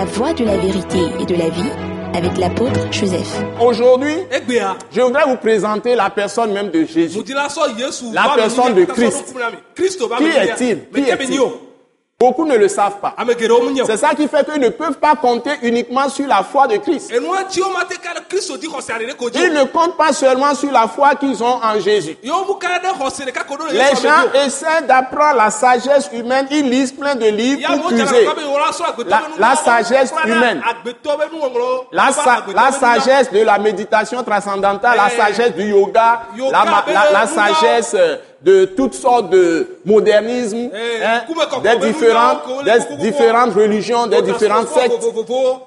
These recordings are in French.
La voie de la vérité et de la vie avec l'apôtre Joseph. Aujourd'hui, egbea je voudrais vous présenter la personne même de Jésus. La personne de Christ. Qui est-il? Beaucoup ne le savent pas. C'est ça qui fait qu'ils ne peuvent pas compter uniquement sur la foi de Christ. Ils ne comptent pas seulement sur la foi qu'ils ont en Jésus. Les gens essaient d'apprendre la sagesse humaine. Ils lisent plein de livres pour la sagesse humaine. La, sa- sagesse de la méditation transcendantale, la Eh, sagesse du yoga, la, nous, sagesse euh, de toutes sortes de modernisme, Eh, hein, des, différentes, des religions, des différentes sectes,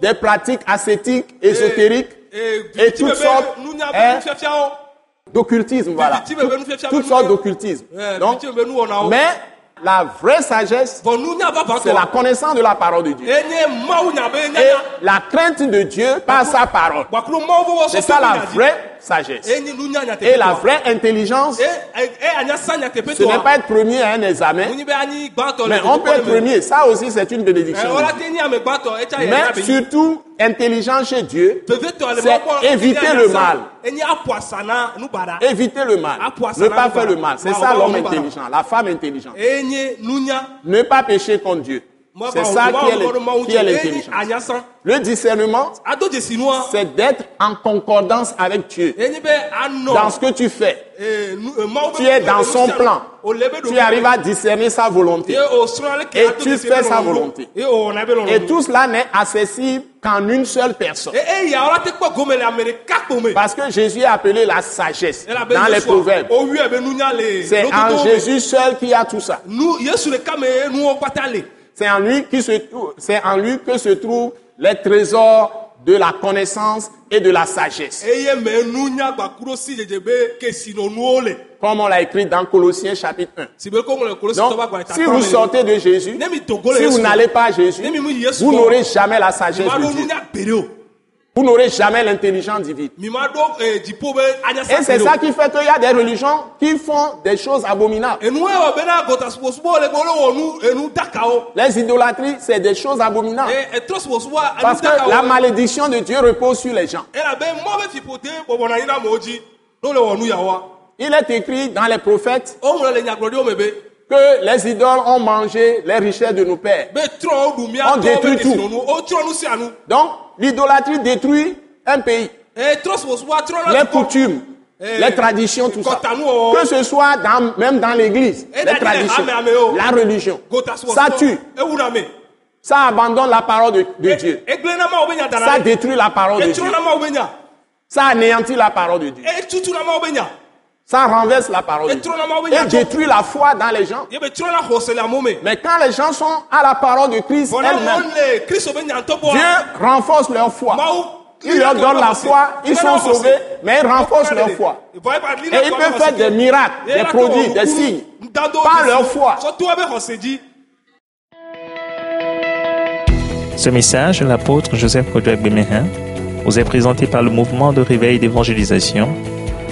des pratiques ascétiques, ésotériques Eh, et toutes sortes hein, d'occultisme, voilà. Toutes sortes d'occultisme. Eh, Donc, mais la vraie sagesse, c'est la connaissance de la parole de Dieu. Et la crainte de Dieu par sa parole. C'est ça la vraie sagesse. Et la vraie intelligence, ce n'est pas être premier à un examen, mais on peut être premier. Ça aussi, c'est une Eh, bénédiction. yɛ Mais surtout, intelligence chez Dieu, c'est éviter le mal. éviter le mal. Ne pas faire le mal. C'est Voilà, ça l'homme intelligent, la femme intelligente. Ne pas pécher contre Dieu. C'est ça qui est l'intelligence. Le discernement, c'est d'être en concordance avec Dieu anɔ. dans ce que tu fais. eh, eh, be Tu es dans son plan. Tu arrives à discerner sa volonté. Et tu fais sa volonté. Et tout cela n'est accessible qu'en une seule personne. Parce que Jésus est appelé la sagesse dans les proverbes. Le. C'est en. Jésus seul qu'il y a tout ça. C'est en lui qui se trouve, c'est en lui que se trouvent les trésors de la connaissance et de la sagesse. Comme on l'a écrit dans Colossiens chapitre 1. Si be ko ŋlɔ kolosi Donc, si vous sortez de Jésus, si vous n'allez pas à Jésus, vous n'aurez jamais la sagesse de Dieu. Vous n'aurez jamais l'intelligence divine. Eh, Et c'est ça qui fait qu'il y a des religions qui font des choses abominables. Enu dakawo. Les idolâtries, c'est des choses abominables. Eh, Parce que la malédiction de Dieu repose sur les gens. Il est écrit dans les prophètes Que les idoles ont mangé les richesses de nos pères. On détruit tout. nu o trɔ nu sia nu Donc, l'idolâtrie détruit un pays. e trɔ Les coutumes, Eh, les traditions, tout ça. wɔwɔ Que ce soit dans, même dans l'église, Eh, les traditions, oh. la religion. Ça tue, ça abandonne la parole de, de Dieu. Ça détruit la parole de Dieu. Ça anéantit la parole de Dieu. Ça renverse la parole. Et détruit la foi dans les gens. Mais quand les gens sont à la parole de Christ elle-même, Dieu renforce leur foi. Il leur donne la foi, ils sont sauvés, mais il renforce leur foi. Et ils peuvent faire des miracles, des produits, des signes, par leur foi. Ce message de l'apôtre Joseph Kodouak Bemehin vous est présenté par le mouvement de réveil d'évangélisation,